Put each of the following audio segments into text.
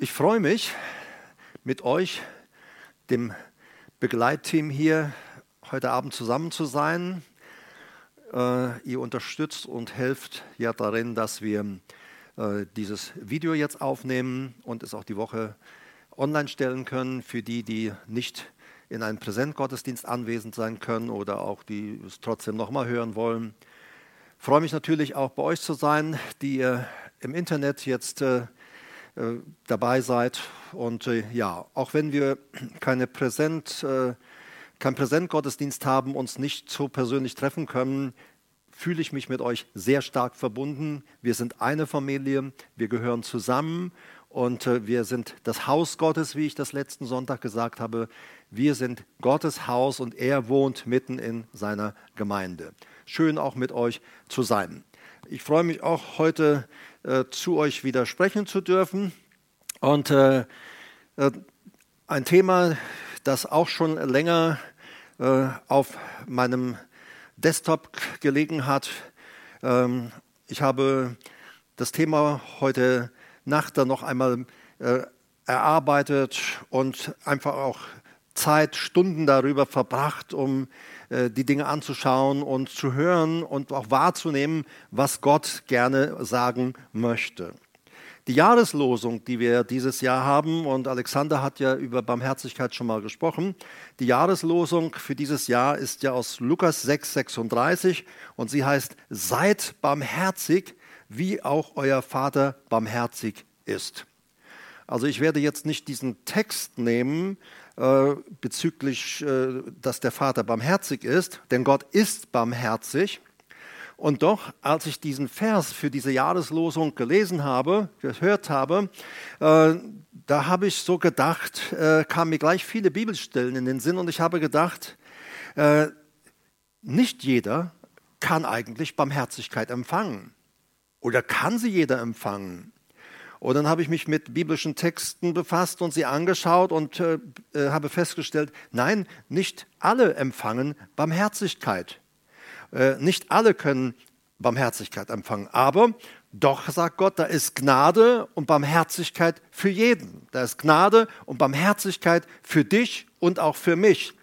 Ich freue mich, mit euch, dem Begleitteam hier, heute Abend zusammen zu sein. Äh, ihr unterstützt und helft ja darin, dass wir äh, dieses Video jetzt aufnehmen und es auch die Woche online stellen können für die, die nicht in einem Präsentgottesdienst anwesend sein können oder auch die es trotzdem nochmal hören wollen. Ich freue mich natürlich auch bei euch zu sein, die ihr im Internet jetzt äh, dabei seid. Und äh, ja, auch wenn wir keine Präsent, äh, keinen Präsentgottesdienst haben, uns nicht so persönlich treffen können, fühle ich mich mit euch sehr stark verbunden. Wir sind eine Familie, wir gehören zusammen und äh, wir sind das Haus Gottes, wie ich das letzten Sonntag gesagt habe. Wir sind Gottes Haus und er wohnt mitten in seiner Gemeinde. Schön auch mit euch zu sein. Ich freue mich auch heute äh, zu euch wieder sprechen zu dürfen. Und äh, äh, ein Thema, das auch schon länger äh, auf meinem Desktop gelegen hat. Ähm, ich habe das Thema heute Nacht dann noch einmal erarbeitet und einfach auch Zeit, Stunden darüber verbracht, um äh, die Dinge anzuschauen und zu hören und auch wahrzunehmen, was Gott gerne sagen möchte. Die Jahreslosung, die wir dieses Jahr haben, und Alexander hat ja über Barmherzigkeit schon mal gesprochen, die Jahreslosung für dieses Jahr ist ja aus Lukas 6, 36 und sie heißt, seid barmherzig, wie auch euer Vater barmherzig ist. Also ich werde jetzt nicht diesen Text nehmen, äh, bezüglich, äh, dass der Vater barmherzig ist, denn Gott ist barmherzig. Und doch, als ich diesen Vers für diese Jahreslosung gelesen habe, gehört habe, äh, da habe ich so gedacht, kamen mir gleich viele Bibelstellen in den Sinn und ich habe gedacht, nicht jeder kann eigentlich Barmherzigkeit empfangen. Oder kann sie jeder empfangen? Und dann habe ich mich mit biblischen Texten befasst und sie angeschaut und äh, äh, habe festgestellt, nein, nicht alle empfangen Barmherzigkeit. Äh, nicht alle können Barmherzigkeit empfangen. Aber doch, sagt Gott, da ist Gnade und Barmherzigkeit für jeden. Da ist Gnade und Barmherzigkeit für dich und auch für mich.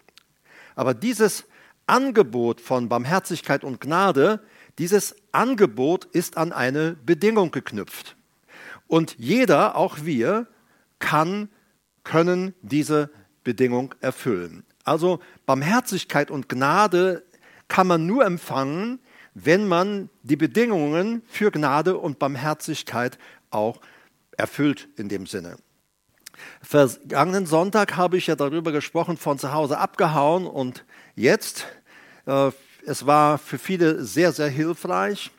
Aber dieses Angebot von Barmherzigkeit und Gnade, dieses Angebot ist an eine Bedingung geknüpft. Und jeder, auch wir, kann, können diese Bedingung erfüllen. Also Barmherzigkeit und Gnade kann man nur empfangen, wenn man die Bedingungen für Gnade und Barmherzigkeit auch erfüllt in dem Sinne. Vergangenen Sonntag habe ich ja darüber gesprochen, von zu Hause abgehauen und jetzt, äh, es war für viele sehr, sehr hilfreich.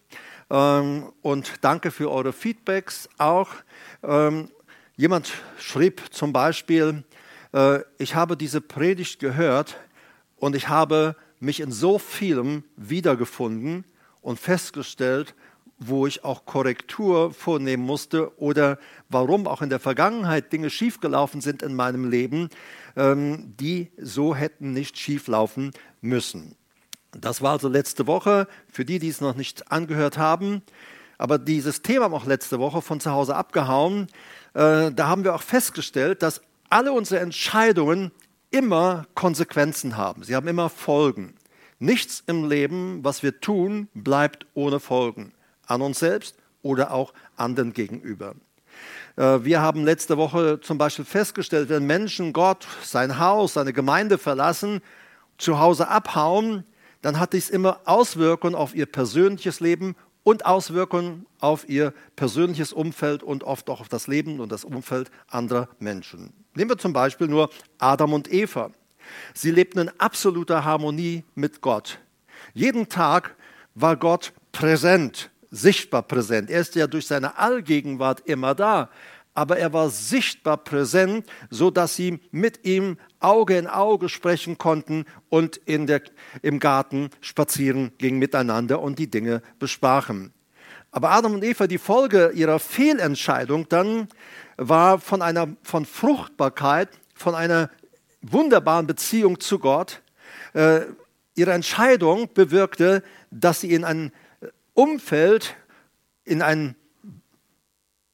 Ähm, und danke für eure Feedbacks auch. Ähm, jemand schrieb zum Beispiel, äh, ich habe diese Predigt gehört und ich habe mich in so vielem wiedergefunden und festgestellt, wo ich auch Korrektur vornehmen musste oder warum auch in der Vergangenheit Dinge schiefgelaufen sind in meinem Leben, ähm, die so hätten nicht schieflaufen müssen. Das war also letzte Woche, für die, die es noch nicht angehört haben. Aber dieses Thema auch letzte Woche von zu Hause abgehauen. Äh, da haben wir auch festgestellt, dass alle unsere Entscheidungen immer Konsequenzen haben. Sie haben immer Folgen. Nichts im Leben, was wir tun, bleibt ohne Folgen. An uns selbst oder auch anderen gegenüber. Äh, wir haben letzte Woche zum Beispiel festgestellt, wenn Menschen Gott, sein Haus, seine Gemeinde verlassen, zu Hause abhauen, dann hat dies immer Auswirkungen auf ihr persönliches Leben und Auswirkungen auf ihr persönliches Umfeld und oft auch auf das Leben und das Umfeld anderer Menschen. Nehmen wir zum Beispiel nur Adam und Eva. Sie lebten in absoluter Harmonie mit Gott. Jeden Tag war Gott präsent, sichtbar präsent. Er ist ja durch seine Allgegenwart immer da aber er war sichtbar präsent, so dass sie mit ihm Auge in Auge sprechen konnten und in der, im Garten spazieren gingen miteinander und die Dinge besprachen. Aber Adam und Eva, die Folge ihrer Fehlentscheidung dann war von einer von Fruchtbarkeit, von einer wunderbaren Beziehung zu Gott. Äh, ihre Entscheidung bewirkte, dass sie in ein Umfeld, in ein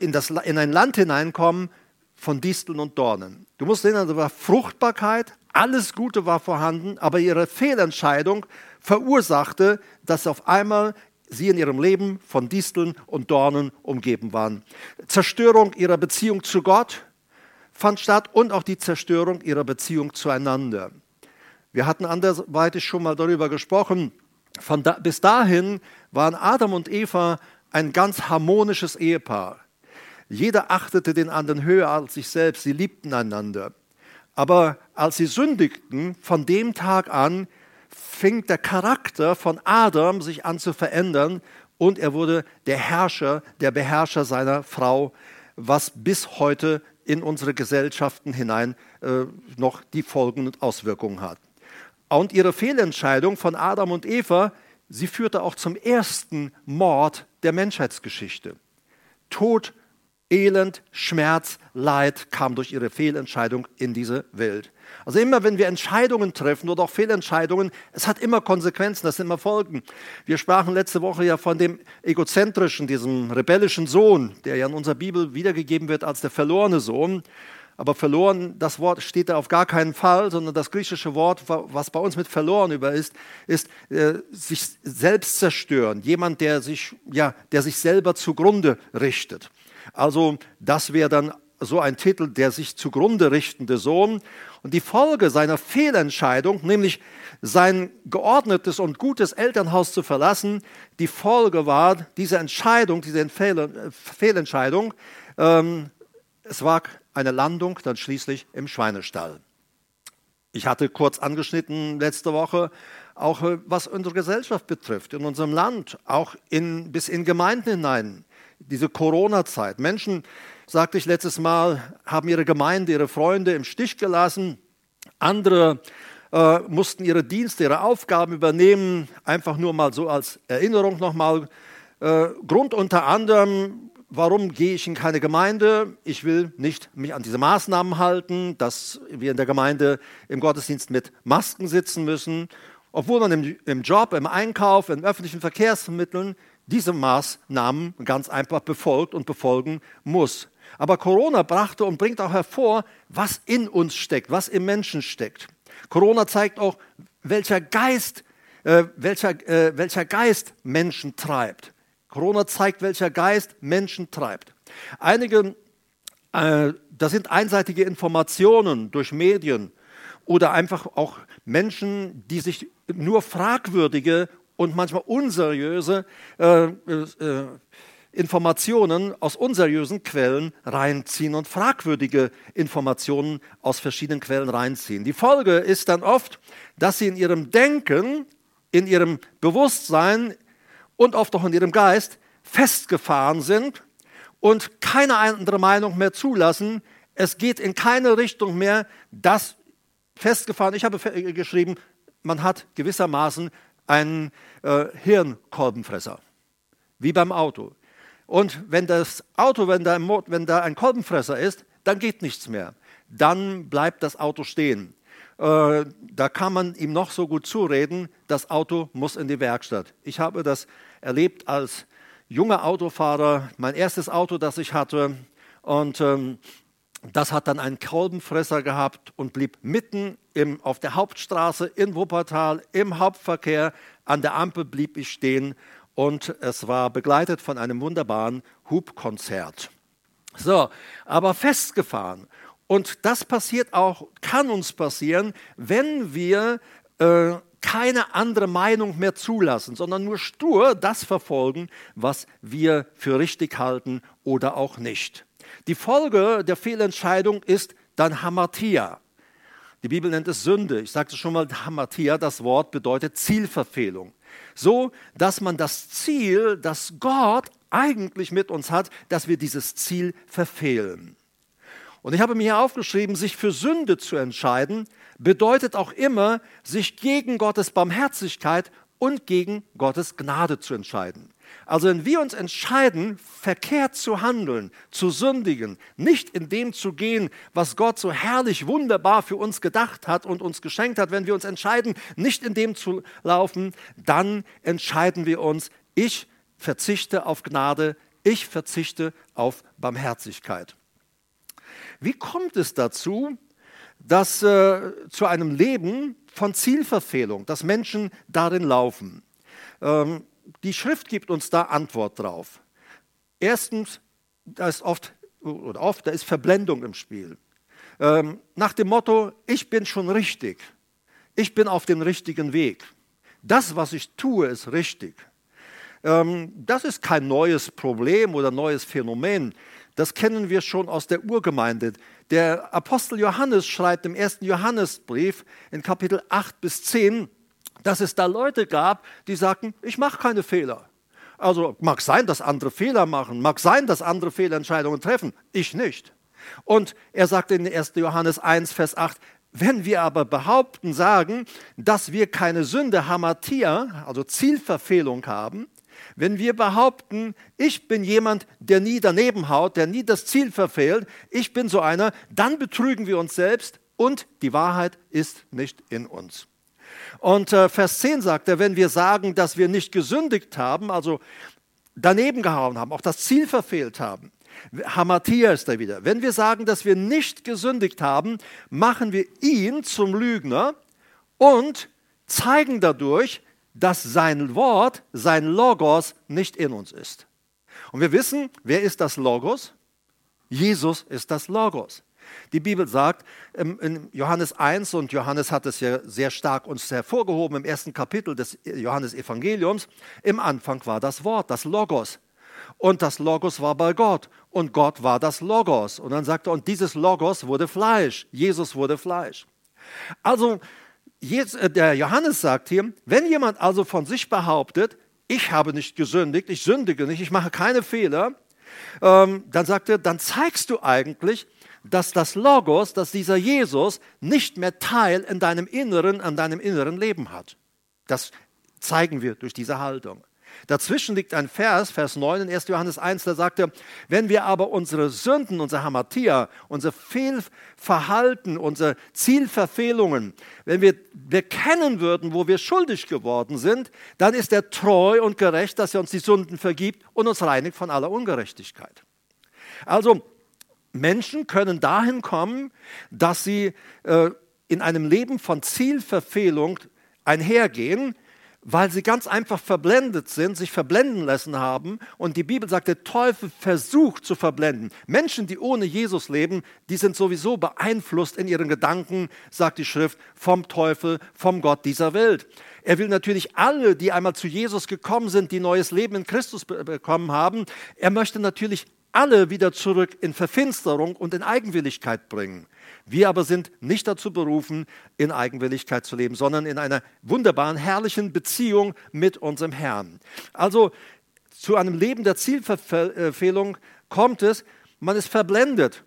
in, das, in ein Land hineinkommen, von Disteln und Dornen. Du musst sehen, also war Fruchtbarkeit, alles Gute war vorhanden, aber ihre Fehlentscheidung verursachte, dass auf einmal sie in ihrem Leben von Disteln und Dornen umgeben waren. Zerstörung ihrer Beziehung zu Gott fand statt und auch die Zerstörung ihrer Beziehung zueinander. Wir hatten anderweitig schon mal darüber gesprochen. Da, bis dahin waren Adam und Eva ein ganz harmonisches Ehepaar. Jeder achtete den anderen höher als sich selbst. Sie liebten einander. Aber als sie sündigten, von dem Tag an fing der Charakter von Adam sich an zu verändern und er wurde der Herrscher, der Beherrscher seiner Frau, was bis heute in unsere Gesellschaften hinein äh, noch die Folgen und Auswirkungen hat. Und ihre Fehlentscheidung von Adam und Eva, sie führte auch zum ersten Mord der Menschheitsgeschichte. Tod Elend, Schmerz, Leid kam durch ihre Fehlentscheidung in diese Welt. Also immer, wenn wir Entscheidungen treffen oder auch Fehlentscheidungen, es hat immer Konsequenzen, das sind immer Folgen. Wir sprachen letzte Woche ja von dem egozentrischen, diesem rebellischen Sohn, der ja in unserer Bibel wiedergegeben wird als der verlorene Sohn. Aber verloren, das Wort steht da auf gar keinen Fall, sondern das griechische Wort, was bei uns mit verloren über ist, ist äh, sich selbst zerstören. Jemand, der sich, ja, der sich selber zugrunde richtet. Also das wäre dann so ein Titel, der sich zugrunde richtende Sohn. Und die Folge seiner Fehlentscheidung, nämlich sein geordnetes und gutes Elternhaus zu verlassen, die Folge war diese Entscheidung, diese Fehlentscheidung, ähm, es war eine Landung dann schließlich im Schweinestall. Ich hatte kurz angeschnitten letzte Woche, auch äh, was unsere Gesellschaft betrifft, in unserem Land, auch in, bis in Gemeinden hinein diese Corona-Zeit. Menschen, sagte ich letztes Mal, haben ihre Gemeinde, ihre Freunde im Stich gelassen. Andere äh, mussten ihre Dienste, ihre Aufgaben übernehmen, einfach nur mal so als Erinnerung nochmal. Äh, Grund unter anderem, warum gehe ich in keine Gemeinde? Ich will nicht mich an diese Maßnahmen halten, dass wir in der Gemeinde im Gottesdienst mit Masken sitzen müssen, obwohl man im, im Job, im Einkauf, in öffentlichen Verkehrsmitteln diese Maßnahmen ganz einfach befolgt und befolgen muss. Aber Corona brachte und bringt auch hervor, was in uns steckt, was im Menschen steckt. Corona zeigt auch, welcher Geist, äh, welcher, äh, welcher Geist Menschen treibt. Corona zeigt, welcher Geist Menschen treibt. Einige, äh, das sind einseitige Informationen durch Medien oder einfach auch Menschen, die sich nur fragwürdige und manchmal unseriöse äh, äh, Informationen aus unseriösen Quellen reinziehen und fragwürdige Informationen aus verschiedenen Quellen reinziehen. Die Folge ist dann oft, dass sie in ihrem Denken, in ihrem Bewusstsein und oft auch in ihrem Geist festgefahren sind und keine andere Meinung mehr zulassen. Es geht in keine Richtung mehr, das festgefahren. Ich habe geschrieben, man hat gewissermaßen einen äh, Hirnkolbenfresser, wie beim Auto. Und wenn das Auto, wenn da, wenn da ein Kolbenfresser ist, dann geht nichts mehr. Dann bleibt das Auto stehen. Äh, da kann man ihm noch so gut zureden, das Auto muss in die Werkstatt. Ich habe das erlebt als junger Autofahrer, mein erstes Auto, das ich hatte. Und ähm, das hat dann einen Kolbenfresser gehabt und blieb mitten im, auf der Hauptstraße in Wuppertal im Hauptverkehr. An der Ampel blieb ich stehen und es war begleitet von einem wunderbaren Hubkonzert. So, aber festgefahren. Und das passiert auch, kann uns passieren, wenn wir äh, keine andere Meinung mehr zulassen, sondern nur stur das verfolgen, was wir für richtig halten oder auch nicht. Die Folge der Fehlentscheidung ist dann Hamatia. Die Bibel nennt es Sünde. Ich sagte schon mal, Hamatia, das Wort bedeutet Zielverfehlung. So, dass man das Ziel, das Gott eigentlich mit uns hat, dass wir dieses Ziel verfehlen. Und ich habe mir hier aufgeschrieben, sich für Sünde zu entscheiden, bedeutet auch immer, sich gegen Gottes Barmherzigkeit und gegen Gottes Gnade zu entscheiden. Also wenn wir uns entscheiden, verkehrt zu handeln, zu sündigen, nicht in dem zu gehen, was Gott so herrlich, wunderbar für uns gedacht hat und uns geschenkt hat, wenn wir uns entscheiden, nicht in dem zu laufen, dann entscheiden wir uns, ich verzichte auf Gnade, ich verzichte auf Barmherzigkeit. Wie kommt es dazu, dass äh, zu einem Leben von Zielverfehlung, dass Menschen darin laufen? Ähm, die Schrift gibt uns da Antwort drauf. Erstens, da ist oft, oder oft, da ist Verblendung im Spiel. Ähm, nach dem Motto, ich bin schon richtig, ich bin auf dem richtigen Weg. Das, was ich tue, ist richtig. Ähm, das ist kein neues Problem oder neues Phänomen. Das kennen wir schon aus der Urgemeinde. Der Apostel Johannes schreibt im ersten Johannesbrief in Kapitel 8 bis 10, dass es da Leute gab, die sagten, ich mache keine Fehler. Also mag sein, dass andere Fehler machen, mag sein, dass andere Fehlentscheidungen treffen, ich nicht. Und er sagt in 1. Johannes 1, Vers 8, wenn wir aber behaupten, sagen, dass wir keine Sünde Hamatia, also Zielverfehlung haben, wenn wir behaupten, ich bin jemand, der nie daneben haut, der nie das Ziel verfehlt, ich bin so einer, dann betrügen wir uns selbst und die Wahrheit ist nicht in uns. Und äh, Vers 10 sagt er, wenn wir sagen, dass wir nicht gesündigt haben, also daneben gehauen haben, auch das Ziel verfehlt haben, Hamatia ist da wieder. Wenn wir sagen, dass wir nicht gesündigt haben, machen wir ihn zum Lügner und zeigen dadurch, dass sein Wort, sein Logos nicht in uns ist. Und wir wissen, wer ist das Logos? Jesus ist das Logos. Die Bibel sagt in Johannes 1, und Johannes hat es ja sehr stark uns hervorgehoben im ersten Kapitel des Johannesevangeliums, im Anfang war das Wort, das Logos. Und das Logos war bei Gott. Und Gott war das Logos. Und dann sagt er, und dieses Logos wurde Fleisch. Jesus wurde Fleisch. Also äh, der Johannes sagt hier, wenn jemand also von sich behauptet, ich habe nicht gesündigt, ich sündige nicht, ich mache keine Fehler, ähm, dann sagt er, dann zeigst du eigentlich, dass das Logos, dass dieser Jesus nicht mehr Teil in deinem Inneren, an deinem inneren Leben hat. Das zeigen wir durch diese Haltung. Dazwischen liegt ein Vers, Vers 9 in 1. Johannes 1, da sagt er, wenn wir aber unsere Sünden, unsere Hamatia, unser Fehlverhalten, unsere Zielverfehlungen, wenn wir bekennen würden, wo wir schuldig geworden sind, dann ist er treu und gerecht, dass er uns die Sünden vergibt und uns reinigt von aller Ungerechtigkeit. Also Menschen können dahin kommen, dass sie äh, in einem Leben von Zielverfehlung einhergehen, weil sie ganz einfach verblendet sind, sich verblenden lassen haben. Und die Bibel sagt, der Teufel versucht zu verblenden. Menschen, die ohne Jesus leben, die sind sowieso beeinflusst in ihren Gedanken, sagt die Schrift, vom Teufel, vom Gott dieser Welt. Er will natürlich alle, die einmal zu Jesus gekommen sind, die neues Leben in Christus bekommen haben, er möchte natürlich alle wieder zurück in Verfinsterung und in Eigenwilligkeit bringen. Wir aber sind nicht dazu berufen, in Eigenwilligkeit zu leben, sondern in einer wunderbaren, herrlichen Beziehung mit unserem Herrn. Also zu einem Leben der Zielverfehlung kommt es, man ist verblendet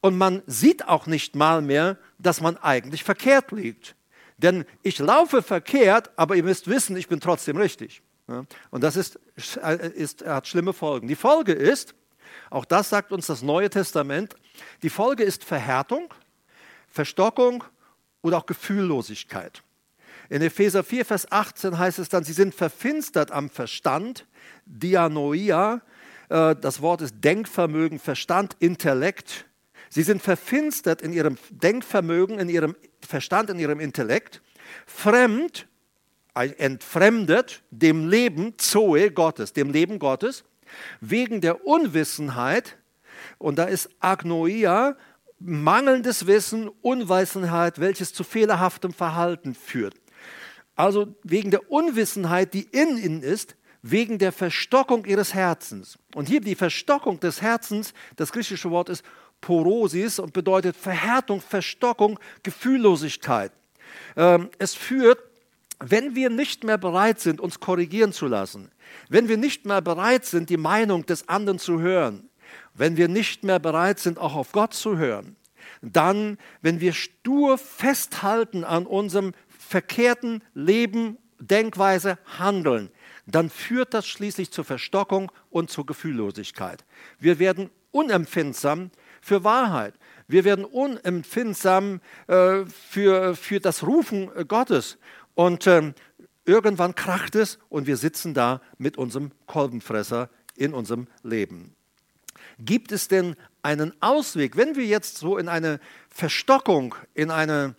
und man sieht auch nicht mal mehr, dass man eigentlich verkehrt liegt. Denn ich laufe verkehrt, aber ihr müsst wissen, ich bin trotzdem richtig. Und das ist, ist, hat schlimme Folgen. Die Folge ist, auch das sagt uns das Neue Testament, die Folge ist Verhärtung, Verstockung oder auch Gefühllosigkeit. In Epheser 4, Vers 18 heißt es dann, sie sind verfinstert am Verstand, Dianoia, äh, das Wort ist Denkvermögen, Verstand, Intellekt. Sie sind verfinstert in ihrem Denkvermögen, in ihrem Verstand, in ihrem Intellekt, fremd, entfremdet dem Leben Zoe Gottes, dem Leben Gottes, wegen der Unwissenheit, und da ist Agnoia, mangelndes Wissen, Unwissenheit, welches zu fehlerhaftem Verhalten führt. Also wegen der Unwissenheit, die in ihnen ist, wegen der Verstockung ihres Herzens. Und hier die Verstockung des Herzens, das griechische Wort ist Porosis und bedeutet Verhärtung, Verstockung, Gefühllosigkeit. Ähm, es führt, wenn wir nicht mehr bereit sind, uns korrigieren zu lassen, wenn wir nicht mehr bereit sind, die Meinung des anderen zu hören, wenn wir nicht mehr bereit sind, auch auf Gott zu hören, dann, wenn wir stur festhalten an unserem verkehrten Leben, Denkweise, Handeln, dann führt das schließlich zur Verstockung und zur Gefühllosigkeit. Wir werden unempfindsam für Wahrheit. Wir werden unempfindsam äh, für, für das Rufen Gottes. Und äh, irgendwann kracht es und wir sitzen da mit unserem Kolbenfresser in unserem Leben. Gibt es denn einen Ausweg, wenn wir jetzt so in eine Verstockung, in eine,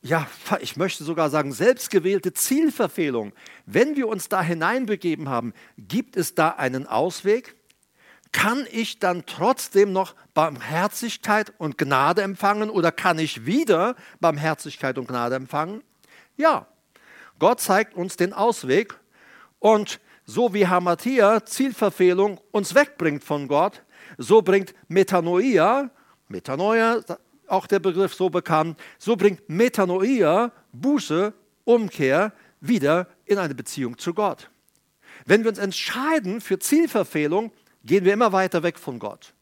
ja, ich möchte sogar sagen, selbstgewählte Zielverfehlung, wenn wir uns da hineinbegeben haben, gibt es da einen Ausweg? Kann ich dann trotzdem noch Barmherzigkeit und Gnade empfangen oder kann ich wieder Barmherzigkeit und Gnade empfangen? Ja, Gott zeigt uns den Ausweg und so wie Hamathia, Zielverfehlung, uns wegbringt von Gott, so bringt Metanoia, Metanoia, auch der Begriff so bekannt, so bringt Metanoia, Buße, Umkehr, wieder in eine Beziehung zu Gott. Wenn wir uns entscheiden für Zielverfehlung, gehen wir immer weiter weg von Gott.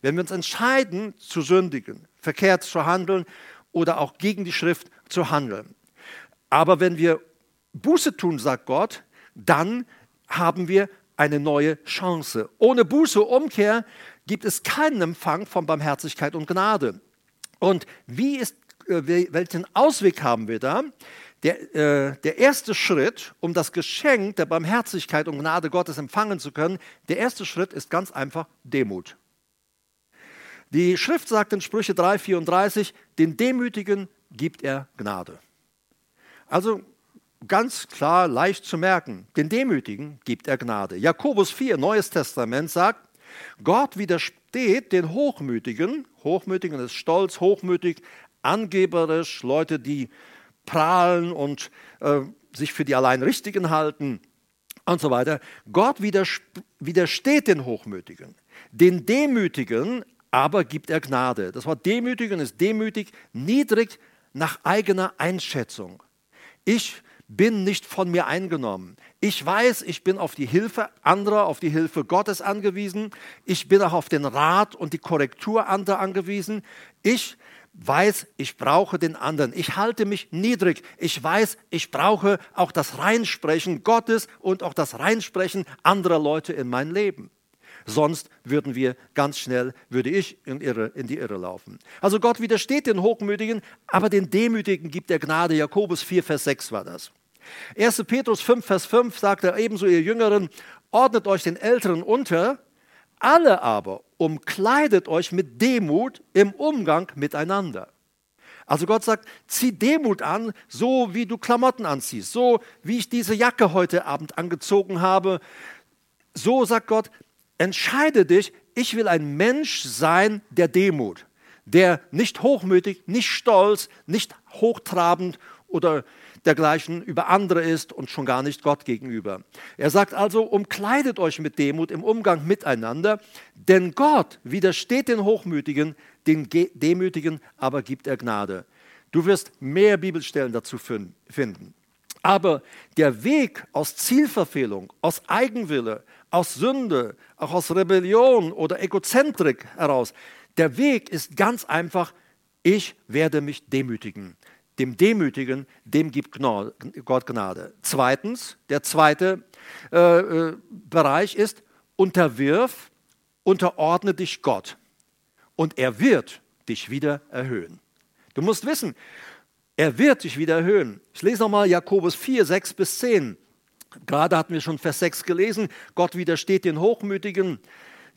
Wenn wir uns entscheiden zu sündigen, verkehrt zu handeln oder auch gegen die Schrift zu handeln. Aber wenn wir Buße tun, sagt Gott, dann haben wir eine neue Chance. Ohne Buße, Umkehr gibt es keinen Empfang von Barmherzigkeit und Gnade. Und wie ist, äh, welchen Ausweg haben wir da? Der, äh, der erste Schritt, um das Geschenk der Barmherzigkeit und Gnade Gottes empfangen zu können, der erste Schritt ist ganz einfach Demut. Die Schrift sagt in Sprüche 3,34, den Demütigen gibt er Gnade. Also ganz klar, leicht zu merken, den Demütigen gibt er Gnade. Jakobus 4, Neues Testament sagt, Gott widersteht den Hochmütigen, Hochmütigen ist stolz, hochmütig, angeberisch, Leute, die prahlen und äh, sich für die allein Richtigen halten und so weiter. Gott widersteht den Hochmütigen. Den Demütigen aber gibt er Gnade. Das Wort Demütigen ist demütig, niedrig nach eigener Einschätzung. Ich bin nicht von mir eingenommen. Ich weiß, ich bin auf die Hilfe anderer, auf die Hilfe Gottes angewiesen. Ich bin auch auf den Rat und die Korrektur anderer angewiesen. Ich weiß, ich brauche den anderen. Ich halte mich niedrig. Ich weiß, ich brauche auch das Reinsprechen Gottes und auch das Reinsprechen anderer Leute in mein Leben. Sonst würden wir ganz schnell, würde ich in, Irre, in die Irre laufen. Also Gott widersteht den Hochmütigen, aber den Demütigen gibt er Gnade. Jakobus 4, Vers 6 war das. 1. Petrus 5, Vers 5 sagt er ebenso, ihr Jüngeren, ordnet euch den Älteren unter, alle aber umkleidet euch mit Demut im Umgang miteinander. Also Gott sagt, zieh Demut an, so wie du Klamotten anziehst, so wie ich diese Jacke heute Abend angezogen habe. So sagt Gott, entscheide dich, ich will ein Mensch sein der Demut, der nicht hochmütig, nicht stolz, nicht hochtrabend oder dergleichen über andere ist und schon gar nicht Gott gegenüber. Er sagt also, umkleidet euch mit Demut im Umgang miteinander, denn Gott widersteht den Hochmütigen, den Demütigen aber gibt er Gnade. Du wirst mehr Bibelstellen dazu finden. Aber der Weg aus Zielverfehlung, aus Eigenwille, aus Sünde, auch aus Rebellion oder Egozentrik heraus, der Weg ist ganz einfach, ich werde mich demütigen. Dem Demütigen, dem gibt Gott Gnade. Zweitens, der zweite äh, äh, Bereich ist, unterwirf, unterordne dich Gott. Und er wird dich wieder erhöhen. Du musst wissen, er wird dich wieder erhöhen. Ich lese nochmal Jakobus 4, 6 bis 10. Gerade hatten wir schon Vers 6 gelesen, Gott widersteht den Hochmütigen,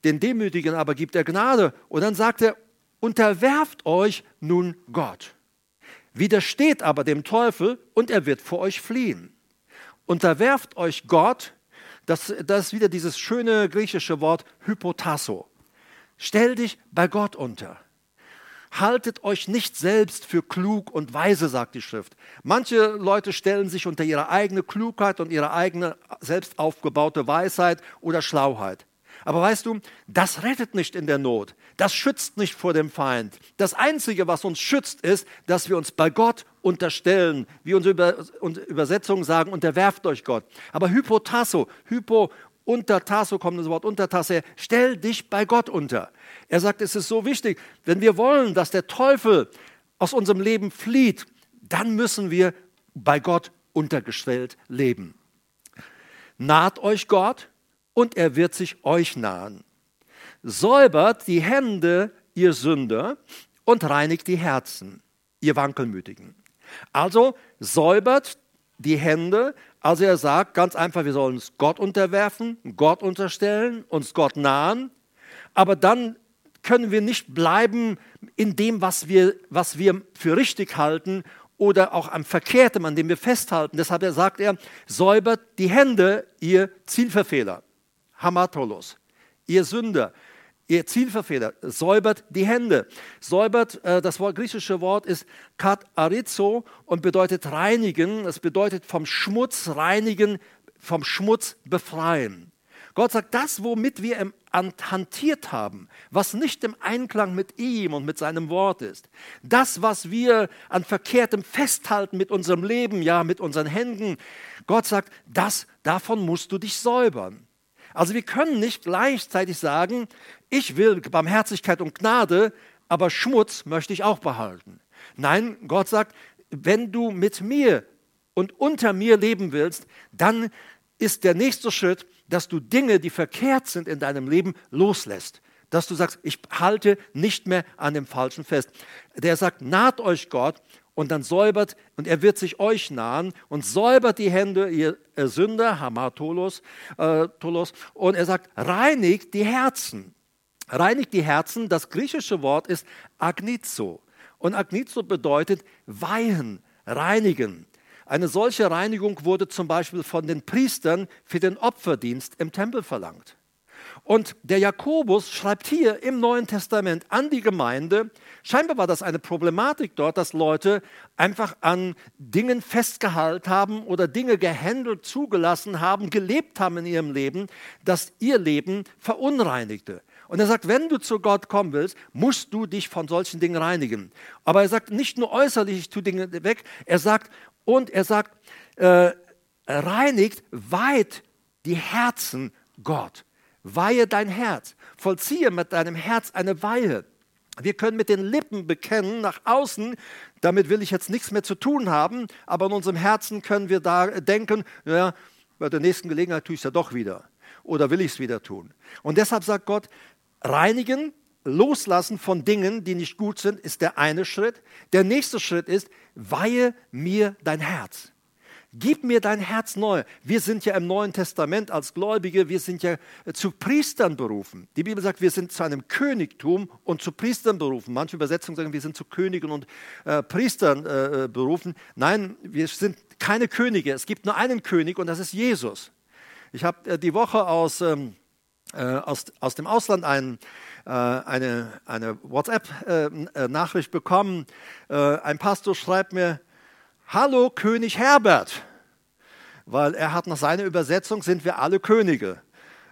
den Demütigen aber gibt er Gnade. Und dann sagt er, unterwerft euch nun Gott. Widersteht aber dem Teufel und er wird vor euch fliehen. Unterwerft euch Gott, das, das ist wieder dieses schöne griechische Wort Hypotasso. Stell dich bei Gott unter. Haltet euch nicht selbst für klug und weise, sagt die Schrift. Manche Leute stellen sich unter ihre eigene Klugheit und ihre eigene selbst aufgebaute Weisheit oder Schlauheit. Aber weißt du, das rettet nicht in der Not. Das schützt nicht vor dem Feind. Das Einzige, was uns schützt, ist, dass wir uns bei Gott unterstellen. Wie unsere Übersetzungen sagen, unterwerft euch Gott. Aber Hypotasso, Hypo unter Tasso kommt das Wort unter Tasso, stell dich bei Gott unter. Er sagt, es ist so wichtig, wenn wir wollen, dass der Teufel aus unserem Leben flieht, dann müssen wir bei Gott untergestellt leben. Naht euch Gott, und er wird sich euch nahen. Säubert die Hände, ihr Sünder, und reinigt die Herzen, ihr Wankelmütigen. Also säubert die Hände, also er sagt ganz einfach, wir sollen uns Gott unterwerfen, Gott unterstellen, uns Gott nahen, aber dann können wir nicht bleiben in dem, was wir, was wir für richtig halten oder auch am Verkehrtem, an dem wir festhalten. Deshalb sagt er, säubert die Hände, ihr Zielverfehler. Hamatolos, ihr Sünder, ihr Zielverfehler, säubert die Hände. Säubert, äh, das Wort, griechische Wort ist katarizo und bedeutet reinigen. Es bedeutet vom Schmutz reinigen, vom Schmutz befreien. Gott sagt, das, womit wir hantiert haben, was nicht im Einklang mit ihm und mit seinem Wort ist, das, was wir an Verkehrtem festhalten mit unserem Leben, ja, mit unseren Händen, Gott sagt, das, davon musst du dich säubern. Also wir können nicht gleichzeitig sagen, ich will Barmherzigkeit und Gnade, aber Schmutz möchte ich auch behalten. Nein, Gott sagt, wenn du mit mir und unter mir leben willst, dann ist der nächste Schritt, dass du Dinge, die verkehrt sind in deinem Leben, loslässt. Dass du sagst, ich halte nicht mehr an dem Falschen fest. Der sagt, naht euch Gott und dann säubert, und er wird sich euch nahen und säubert die Hände, ihr Sünder, Hamatolos, äh, Tolos, und er sagt, reinigt die Herzen. Reinigt die Herzen, das griechische Wort ist agnizo. Und agnizo bedeutet weihen, reinigen. Eine solche Reinigung wurde zum Beispiel von den Priestern für den Opferdienst im Tempel verlangt. Und der Jakobus schreibt hier im Neuen Testament an die Gemeinde, scheinbar war das eine Problematik dort, dass Leute einfach an Dingen festgehalten haben oder Dinge gehandelt, zugelassen haben, gelebt haben in ihrem Leben, dass ihr Leben verunreinigte. Und er sagt, wenn du zu Gott kommen willst, musst du dich von solchen Dingen reinigen. Aber er sagt nicht nur äußerlich, ich tue Dinge weg, er sagt, und er sagt, äh, reinigt, weiht die Herzen Gott. Weihe dein Herz. Vollziehe mit deinem Herz eine Weihe. Wir können mit den Lippen bekennen nach außen, damit will ich jetzt nichts mehr zu tun haben, aber in unserem Herzen können wir da denken, ja, bei der nächsten Gelegenheit tue ich es ja doch wieder. Oder will ich es wieder tun? Und deshalb sagt Gott, reinigen, loslassen von Dingen, die nicht gut sind, ist der eine Schritt. Der nächste Schritt ist, weihe mir dein Herz. Gib mir dein Herz neu. Wir sind ja im Neuen Testament als Gläubige, wir sind ja zu Priestern berufen. Die Bibel sagt, wir sind zu einem Königtum und zu Priestern berufen. Manche Übersetzungen sagen, wir sind zu Königen und äh, Priestern äh, äh berufen. Nein, wir sind keine Könige. Es gibt nur einen König und das ist Jesus. Ich habe äh, die Woche aus, ähm, äh, aus, aus dem Ausland einen äh, eine, eine WhatsApp-Nachricht bekommen. Ein Pastor schreibt mir, Hallo König Herbert, weil er hat nach seiner Übersetzung sind wir alle Könige.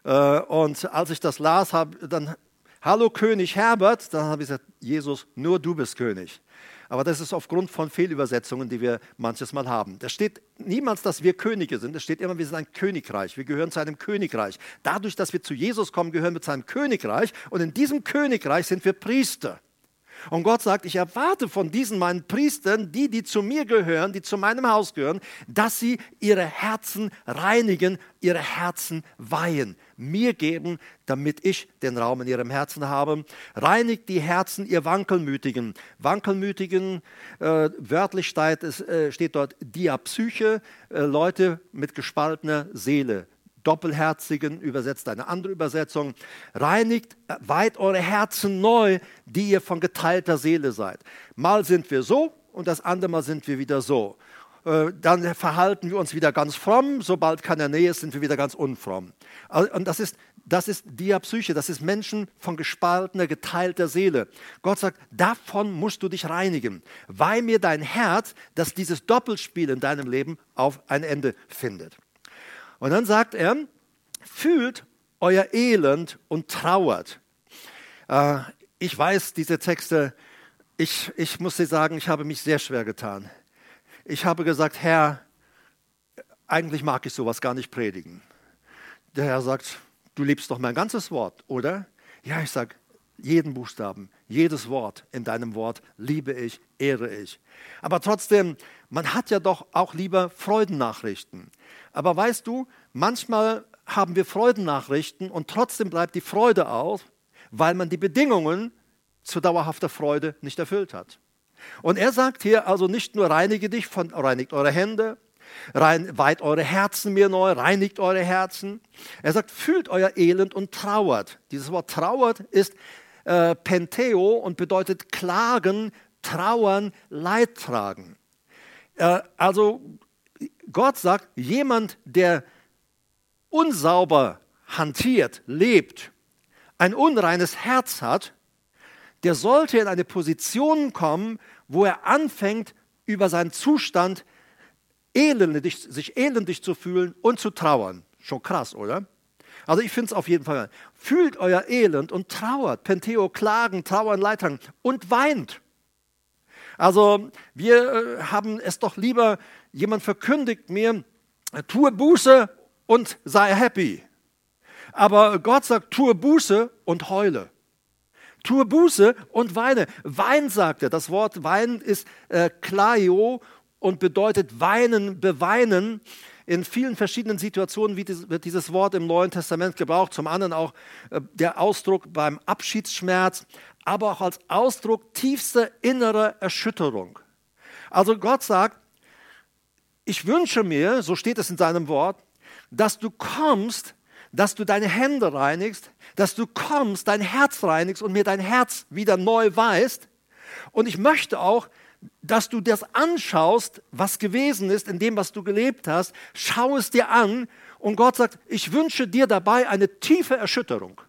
Äh, und als ich das las, habe dann Hallo König Herbert, dann habe ich gesagt, Jesus, nur du bist König. Aber das ist aufgrund von Fehlübersetzungen, die wir manches Mal haben. Da steht niemals, dass wir Könige sind. Es steht immer, wir sind ein Königreich. Wir gehören zu einem Königreich. Dadurch, dass wir zu Jesus kommen, gehören wir zu einem Königreich. Und in diesem Königreich sind wir Priester. Und Gott sagt, ich erwarte von diesen meinen Priestern, die, die zu mir gehören, die zu meinem Haus gehören, dass sie ihre Herzen reinigen, ihre Herzen weihen, mir geben, damit ich den Raum in ihrem Herzen habe. Reinigt die Herzen, ihr Wankelmütigen. Wankelmütigen, äh, wörtlich steht, äh, steht dort Diapsyche, äh, Leute mit gespaltener Seele. Doppelherzigen, übersetzt eine andere Übersetzung. Reinigt weit eure Herzen neu, die ihr von geteilter Seele seid. Mal sind wir so und das andere Mal sind wir wieder so. Äh, dann verhalten wir uns wieder ganz fromm, sobald keine Nähe ist, sind wir wieder ganz unfromm. Und das ist, das ist Diapsyche, das ist Menschen von gespaltener, geteilter Seele. Gott sagt, davon musst du dich reinigen. Weih mir dein Herz, dass dieses Doppelspiel in deinem Leben auf ein Ende findet. Und dann sagt er, fühlt euer Elend und trauert. Äh, ich weiß, diese Texte, ich, ich muss dir sagen, ich habe mich sehr schwer getan. Ich habe gesagt, Herr, eigentlich mag ich sowas gar nicht predigen. Der Herr sagt, du liebst doch mein ganzes Wort, oder? Ja, ich sage, jeden Buchstaben, jedes Wort in deinem Wort liebe ich, ehre ich. Aber trotzdem, man hat ja doch auch lieber Freudennachrichten. Aber weißt du, manchmal haben wir Freudennachrichten und trotzdem bleibt die Freude auf, weil man die Bedingungen zu dauerhafter Freude nicht erfüllt hat. Und er sagt hier also nicht nur reinige dich, von, reinigt eure Hände, Rein, weiht eure Herzen mir neu, reinigt eure Herzen. Er sagt, fühlt euer Elend und trauert. Dieses Wort trauert ist äh, Penteo und bedeutet klagen, trauern, Leid tragen. Äh, also Gott sagt, jemand, der unsauber hantiert, lebt, ein unreines Herz hat, der sollte in eine Position kommen, wo er anfängt, über seinen Zustand elendig, sich elendig zu fühlen und zu trauern. Schon krass, oder? Also ich finde es auf jeden Fall. Fühlt euer Elend und trauert. Penteo klagen, trauern, leitern und weint. Also wir äh, haben es doch lieber, jemand verkündigt mir, tue Buße und sei happy. Aber Gott sagt, tue Buße und heule. Tue Buße und weine. Wein, sagt er. Das Wort Wein ist äh, Klaio und bedeutet weinen, beweinen. In vielen verschiedenen Situationen wird dieses Wort im Neuen Testament gebraucht. Zum anderen auch äh, der Ausdruck beim Abschiedsschmerz, aber auch als Ausdruck tiefster innerer Erschütterung. Also Gott sagt, ich wünsche mir, so steht es in seinem Wort, dass du kommst dass du deine Hände reinigst, dass du kommst, dein Herz reinigst und mir dein Herz wieder neu weißt. Und ich möchte auch, dass du das anschaust, was gewesen ist in dem, was du gelebt hast. Schau es dir an und Gott sagt, ich wünsche dir dabei eine tiefe Erschütterung.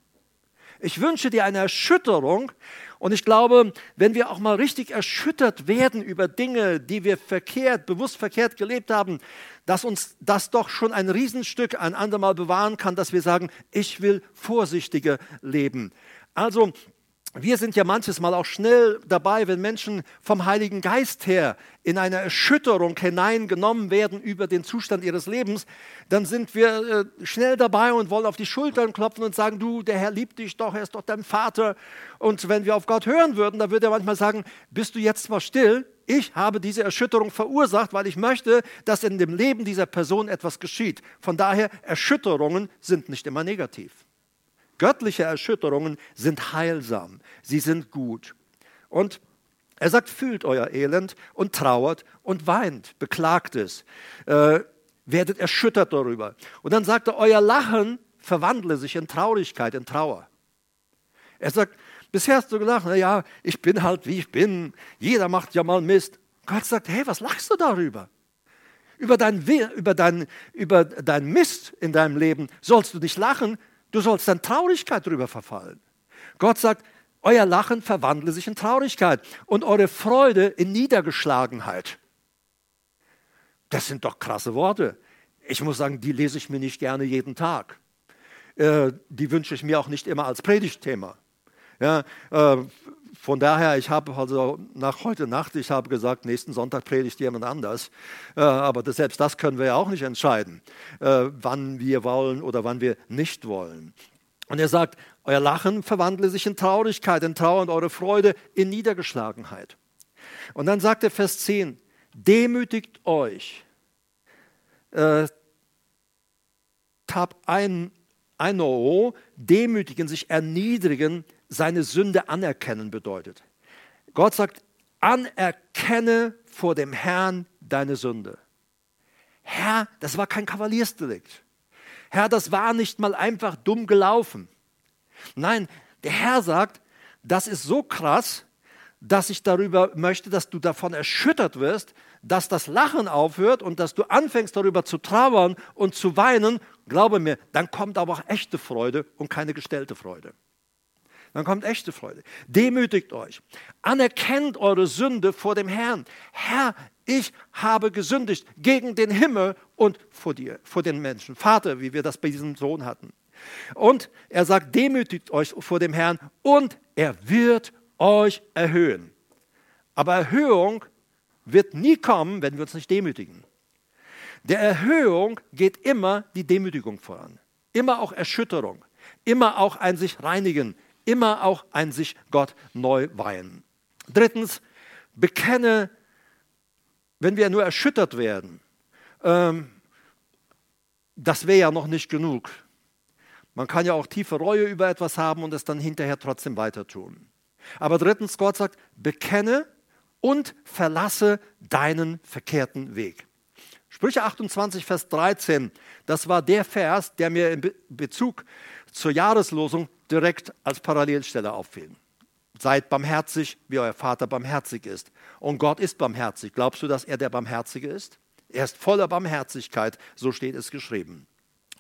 Ich wünsche dir eine Erschütterung. Und ich glaube, wenn wir auch mal richtig erschüttert werden über Dinge, die wir verkehrt, bewusst verkehrt gelebt haben, dass uns das doch schon ein Riesenstück ein andermal bewahren kann, dass wir sagen, ich will vorsichtiger leben. Also wir sind ja manches Mal auch schnell dabei, wenn Menschen vom Heiligen Geist her in eine Erschütterung hineingenommen werden über den Zustand ihres Lebens, dann sind wir äh, schnell dabei und wollen auf die Schultern klopfen und sagen, du, der Herr liebt dich doch, er ist doch dein Vater. Und wenn wir auf Gott hören würden, dann würde er manchmal sagen, bist du jetzt mal still? Ich habe diese Erschütterung verursacht, weil ich möchte, dass in dem Leben dieser Person etwas geschieht. Von daher, Erschütterungen sind nicht immer negativ. Göttliche Erschütterungen sind heilsam, sie sind gut. Und er sagt, fühlt euer Elend und trauert und weint, beklagt es, äh, werdet erschüttert darüber. Und dann sagt er, euer Lachen verwandle sich in Traurigkeit, in Trauer. Er sagt, bisher hast du gedacht, naja, ich bin halt wie ich bin, jeder macht ja mal Mist. Gott sagt, hey, was lachst du darüber? Über dein, über, dein, über dein Mist in deinem Leben sollst du nicht lachen, Du sollst dann Traurigkeit darüber verfallen. Gott sagt, euer Lachen verwandle sich in Traurigkeit und eure Freude in Niedergeschlagenheit. Das sind doch krasse Worte. Ich muss sagen, die lese ich mir nicht gerne jeden Tag. Äh, die wünsche ich mir auch nicht immer als Predigtthema. Ja, äh, von daher, ich habe also nach heute Nacht, ich habe gesagt, nächsten Sonntag predigt jemand anders. Äh, aber das, selbst das können wir ja auch nicht entscheiden, äh, wann wir wollen oder wann wir nicht wollen. Und er sagt, euer Lachen verwandle sich in Traurigkeit, in Trauer und eure Freude in Niedergeschlagenheit. Und dann sagt er Vers 10, demütigt euch. Äh, tab ein, ein demütigen, sich erniedrigen seine Sünde anerkennen bedeutet. Gott sagt, anerkenne vor dem Herrn deine Sünde. Herr, das war kein Kavaliersdelikt. Herr, das war nicht mal einfach dumm gelaufen. Nein, der Herr sagt, das ist so krass, dass ich darüber möchte, dass du davon erschüttert wirst, dass das Lachen aufhört und dass du anfängst darüber zu trauern und zu weinen. Glaube mir, dann kommt aber auch echte Freude und keine gestellte Freude dann kommt echte Freude. Demütigt euch. Anerkennt eure Sünde vor dem Herrn. Herr, ich habe gesündigt gegen den Himmel und vor dir, vor den Menschen. Vater, wie wir das bei diesem Sohn hatten. Und er sagt, demütigt euch vor dem Herrn und er wird euch erhöhen. Aber Erhöhung wird nie kommen, wenn wir uns nicht demütigen. Der Erhöhung geht immer die Demütigung voran. Immer auch Erschütterung. Immer auch ein sich reinigen immer auch ein sich Gott neu weihen. Drittens, bekenne, wenn wir nur erschüttert werden, ähm, das wäre ja noch nicht genug. Man kann ja auch tiefe Reue über etwas haben und es dann hinterher trotzdem weiter tun. Aber drittens, Gott sagt, bekenne und verlasse deinen verkehrten Weg. Sprüche 28, Vers 13, das war der Vers, der mir in Bezug zur Jahreslosung direkt als Parallelstelle auffiel. Seid barmherzig, wie euer Vater barmherzig ist. Und Gott ist barmherzig. Glaubst du, dass er der Barmherzige ist? Er ist voller Barmherzigkeit, so steht es geschrieben.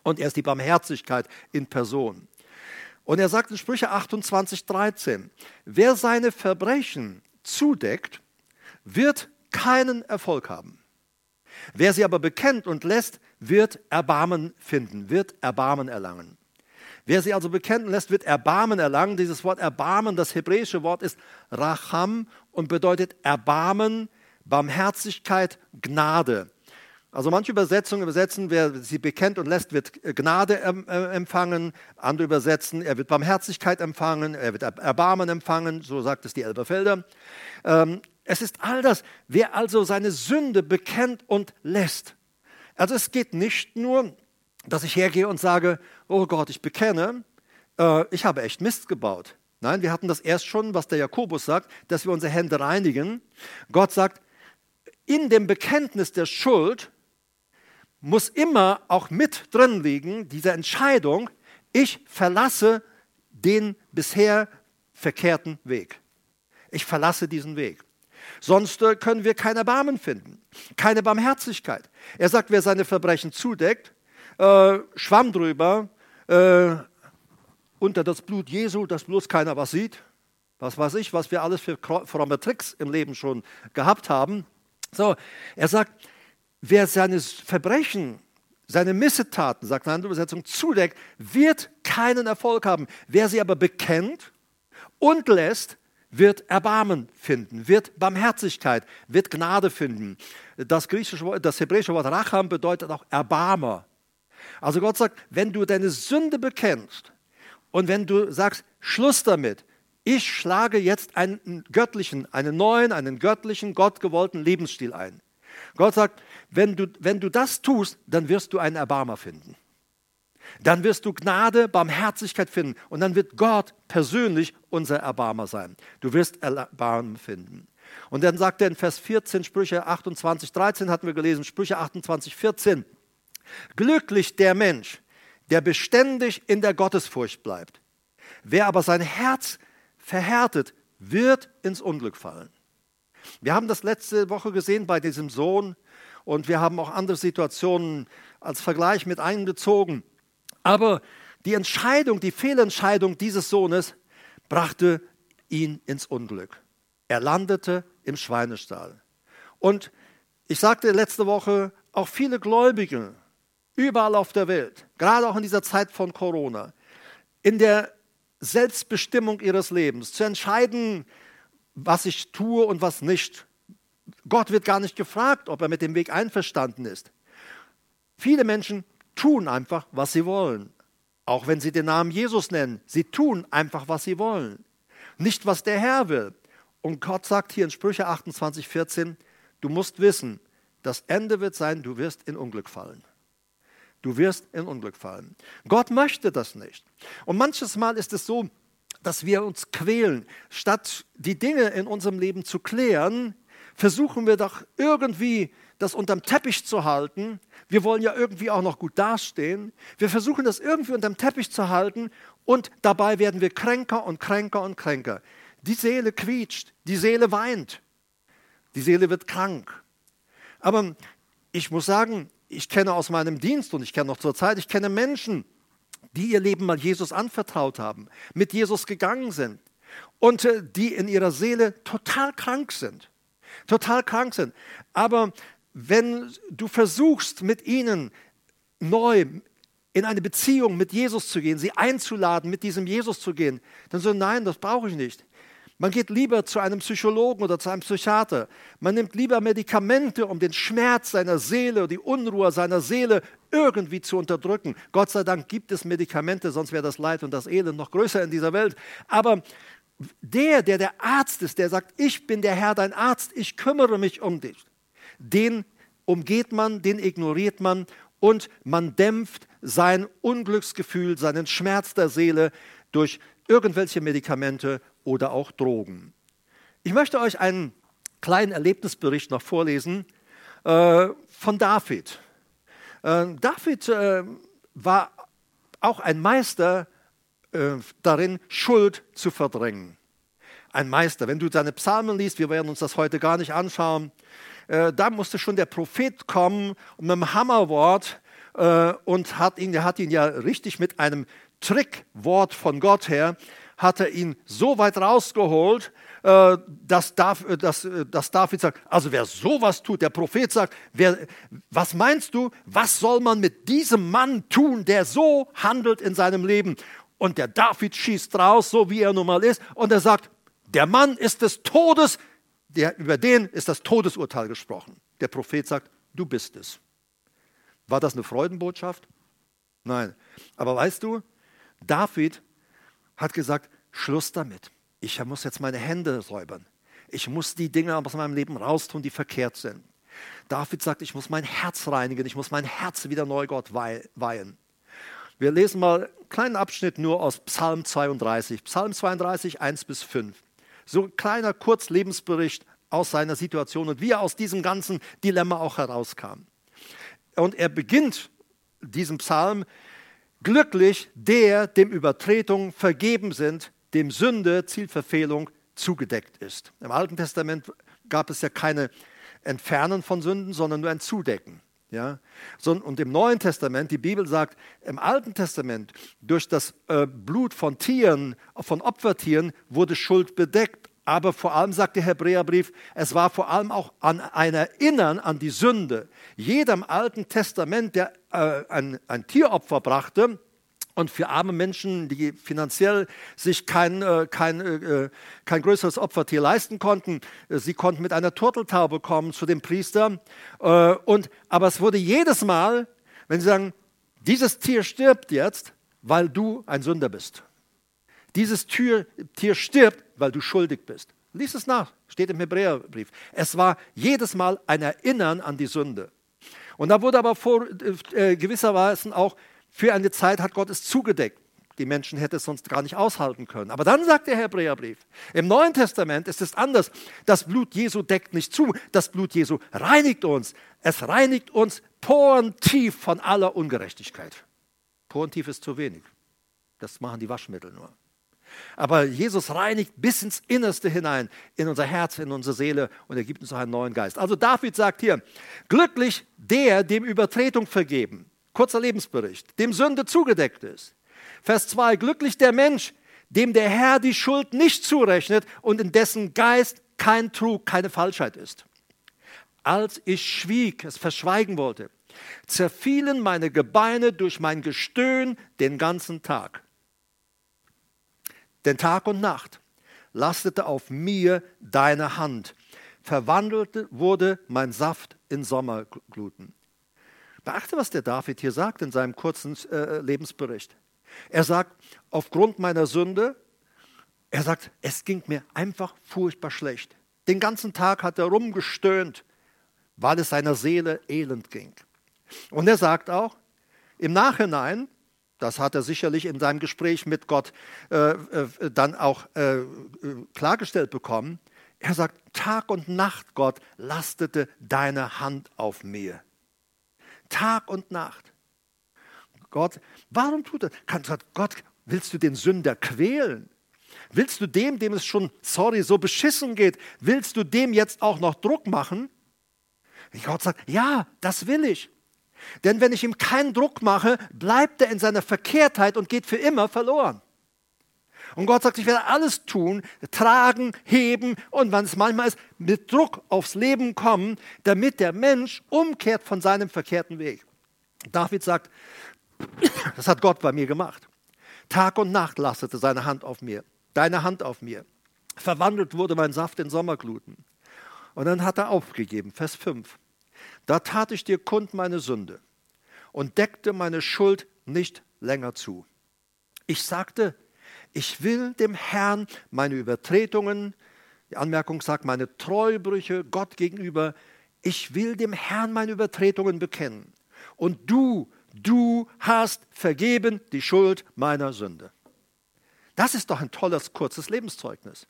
Und er ist die Barmherzigkeit in Person. Und er sagt in Sprüche 28, 13, wer seine Verbrechen zudeckt, wird keinen Erfolg haben. Wer sie aber bekennt und lässt, wird Erbarmen finden, wird Erbarmen erlangen. Wer sie also bekennt und lässt, wird Erbarmen erlangen. Dieses Wort Erbarmen, das hebräische Wort ist Racham und bedeutet Erbarmen, Barmherzigkeit, Gnade. Also manche Übersetzungen übersetzen, wer sie bekennt und lässt, wird Gnade äh, empfangen. Andere übersetzen, er wird Barmherzigkeit empfangen, er wird Erbarmen empfangen, so sagt es die Elberfelder. Ähm, es ist all das. Wer also seine Sünde bekennt und lässt. Also es geht nicht nur, dass ich hergehe und sage, oh Gott, ich bekenne, äh, ich habe echt Mist gebaut. Nein, wir hatten das erst schon, was der Jakobus sagt, dass wir unsere Hände reinigen. Gott sagt, in dem Bekenntnis der Schuld muss immer auch mit drin liegen, diese Entscheidung, ich verlasse den bisher verkehrten Weg. Ich verlasse diesen Weg. Sonst äh, können wir kein Erbarmen finden, keine Barmherzigkeit. Er sagt, wer seine Verbrechen zudeckt, äh, Schwamm drüber, äh, unter das Blut Jesu, dass bloß keiner was sieht. Was weiß ich, was wir alles für fromme Tricks im Leben schon gehabt haben. So, er sagt, wer seine Verbrechen, seine Missetaten, sagt eine andere Übersetzung, zudeckt, wird keinen Erfolg haben. Wer sie aber bekennt und lässt, wird Erbarmen finden, wird Barmherzigkeit, wird Gnade finden. Das, griechische, das hebräische Wort Racham bedeutet auch Erbarmer. Also Gott sagt, wenn du deine Sünde bekennst und wenn du sagst, Schluss damit, ich schlage jetzt einen göttlichen, einen neuen, einen göttlichen, gottgewollten Lebensstil ein. Gott sagt, wenn du, wenn du das tust, dann wirst du einen Erbarmer finden. Dann wirst du Gnade, Barmherzigkeit finden und dann wird Gott persönlich unser Erbarmer sein. Du wirst Erbarmen finden. Und dann sagt er in Vers 14, Sprüche 28, 13 hatten wir gelesen, Sprüche 28, 14, glücklich der Mensch, der beständig in der Gottesfurcht bleibt. Wer aber sein Herz verhärtet, wird ins Unglück fallen. Wir haben das letzte Woche gesehen bei diesem Sohn und wir haben auch andere Situationen als Vergleich mit einbezogen. Aber die Entscheidung, die Fehlentscheidung dieses Sohnes brachte ihn ins Unglück. Er landete im Schweinestall. Und ich sagte letzte Woche, auch viele Gläubige überall auf der Welt, gerade auch in dieser Zeit von Corona, in der Selbstbestimmung ihres Lebens, zu entscheiden, was ich tue und was nicht. Gott wird gar nicht gefragt, ob er mit dem Weg einverstanden ist. Viele Menschen tun einfach, was sie wollen. Auch wenn sie den Namen Jesus nennen. Sie tun einfach, was sie wollen. Nicht, was der Herr will. Und Gott sagt hier in Sprüche 28, 14, du musst wissen, das Ende wird sein, du wirst in Unglück fallen. Du wirst in Unglück fallen. Gott möchte das nicht. Und manches Mal ist es so, dass wir uns quälen. Statt die Dinge in unserem Leben zu klären, versuchen wir doch irgendwie das unterm Teppich zu halten. Wir wollen ja irgendwie auch noch gut dastehen. Wir versuchen das irgendwie unterm Teppich zu halten und dabei werden wir kränker und kränker und kränker. Die Seele quietscht, die Seele weint, die Seele wird krank. Aber ich muss sagen, ich kenne aus meinem Dienst und ich kenne noch zur Zeit, ich kenne Menschen, die ihr Leben mal Jesus anvertraut haben, mit Jesus gegangen sind und äh, die in ihrer Seele total krank sind. Total krank sind. Aber wenn du versuchst, mit ihnen neu in eine Beziehung mit Jesus zu gehen, sie einzuladen, mit diesem Jesus zu gehen, dann so, nein, das brauche ich nicht. Man geht lieber zu einem Psychologen oder zu einem Psychiater. Man nimmt lieber Medikamente, um den Schmerz seiner Seele, die Unruhe seiner Seele irgendwie zu unterdrücken. Gott sei Dank gibt es Medikamente, sonst wäre das Leid und das Elend noch größer in dieser Welt. Aber der, der der Arzt ist, der sagt, ich bin der Herr, dein Arzt, ich kümmere mich um dich, den umgeht man, den ignoriert man und man dämpft sein Unglücksgefühl, seinen Schmerz der Seele durch irgendwelche Medikamente oder auch Drogen. Ich möchte euch einen kleinen Erlebnisbericht noch vorlesen äh, von David. Äh, David äh, war auch ein Meister äh, darin, Schuld zu verdrängen. Ein Meister. Wenn du deine Psalmen liest, wir werden uns das heute gar nicht anschauen, äh, da musste schon der Prophet kommen mit einem Hammerwort äh, und hat ihn, hat ihn ja richtig mit einem Trickwort von Gott her, hat er ihn so weit rausgeholt, äh, dass, äh, dass, äh, dass David sagt, also wer sowas tut, der Prophet sagt, wer, was meinst du, was soll man mit diesem Mann tun, der so handelt in seinem Leben? Und der David schießt raus, so wie er nun mal ist, und er sagt, der Mann ist des Todes, der, über den ist das Todesurteil gesprochen. Der Prophet sagt, du bist es. War das eine Freudenbotschaft? Nein. Aber weißt du, David hat gesagt, Schluss damit ich muss jetzt meine Hände säubern. Ich muss die Dinge aus meinem Leben raustun, die verkehrt sind. David sagt, ich muss mein Herz reinigen, ich muss mein Herz wieder neu Gott weihen. Wir lesen mal einen kleinen Abschnitt nur aus Psalm 32. Psalm 32, 1 bis 5. So ein kleiner Kurzlebensbericht aus seiner Situation und wie er aus diesem ganzen Dilemma auch herauskam. Und er beginnt diesen Psalm, glücklich der, dem Übertretungen vergeben sind, dem Sünde, Zielverfehlung zugedeckt ist. Im Alten Testament gab es ja keine Entfernen von Sünden, sondern nur ein Zudecken. Ja? Und im Neuen Testament, die Bibel sagt, im Alten Testament, durch das äh, Blut von Tieren, von Opfertieren, wurde Schuld bedeckt. Aber vor allem sagt der Hebräerbrief, es war vor allem auch an ein Erinnern an die Sünde. Jeder im Alten Testament, der äh, ein, ein Tieropfer brachte, und für arme Menschen, die finanziell sich kein, äh, kein, äh, kein größeres Opfertier leisten konnten, äh, sie konnten mit einer Turteltaube kommen zu dem Priester. Und, aber es wurde jedes Mal, wenn sie sagen, dieses Tier stirbt jetzt, weil du ein Sünder bist. Dieses Tier, Tier stirbt, weil du schuldig bist. Lies es nach, steht im Hebräerbrief. Es war jedes Mal ein Erinnern an die Sünde. Und da wurde aber vor, äh, gewissermaßen auch für eine Zeit hat Gott es zugedeckt. Die Menschen hätten es sonst gar nicht aushalten können. Aber dann sagt der Hebräerbrief, im Neuen Testament ist es anders. Das Blut Jesu deckt nicht zu. Das Blut Jesu reinigt uns. Es reinigt uns porentief von aller Ungerechtigkeit. Porentief ist zu wenig. Das machen die Waschmittel nur. Aber Jesus reinigt bis ins Innerste hinein, in unser Herz, in unsere Seele und er gibt uns auch einen neuen Geist. Also David sagt hier, glücklich der, dem Übertretung vergeben Kurzer Lebensbericht. Dem Sünde zugedeckt ist. Vers 2. Glücklich der Mensch, dem der Herr die Schuld nicht zurechnet und in dessen Geist kein Trug, keine Falschheit ist. Als ich schwieg, es verschweigen wollte, zerfielen meine Gebeine durch mein Gestöhn den ganzen Tag. Denn Tag und Nacht lastete auf mir deine Hand, verwandelte wurde mein Saft in Sommergluten. Beachte, was der David hier sagt in seinem kurzen äh, Lebensbericht. Er sagt, aufgrund meiner Sünde, er sagt, es ging mir einfach furchtbar schlecht. Den ganzen Tag hat er rumgestöhnt, weil es seiner Seele elend ging. Und er sagt auch, im Nachhinein, das hat er sicherlich in seinem Gespräch mit Gott äh, äh, dann auch äh, klargestellt bekommen, er sagt, Tag und Nacht, Gott, lastete deine Hand auf mir. Tag und Nacht. Gott, warum tut er? Gott, willst du den Sünder quälen? Willst du dem, dem es schon, sorry, so beschissen geht, willst du dem jetzt auch noch Druck machen? Gott sagt, ja, das will ich. Denn wenn ich ihm keinen Druck mache, bleibt er in seiner Verkehrtheit und geht für immer verloren. Und Gott sagt, ich werde alles tun, tragen, heben und wenn es manchmal ist, mit Druck aufs Leben kommen, damit der Mensch umkehrt von seinem verkehrten Weg. David sagt, das hat Gott bei mir gemacht. Tag und Nacht lastete seine Hand auf mir, deine Hand auf mir. Verwandelt wurde mein Saft in Sommergluten. Und dann hat er aufgegeben, Vers 5. Da tat ich dir kund meine Sünde und deckte meine Schuld nicht länger zu. Ich sagte, ich will dem Herrn meine Übertretungen, die Anmerkung sagt, meine Treubrüche Gott gegenüber, ich will dem Herrn meine Übertretungen bekennen. Und du, du hast vergeben die Schuld meiner Sünde. Das ist doch ein tolles, kurzes Lebenszeugnis.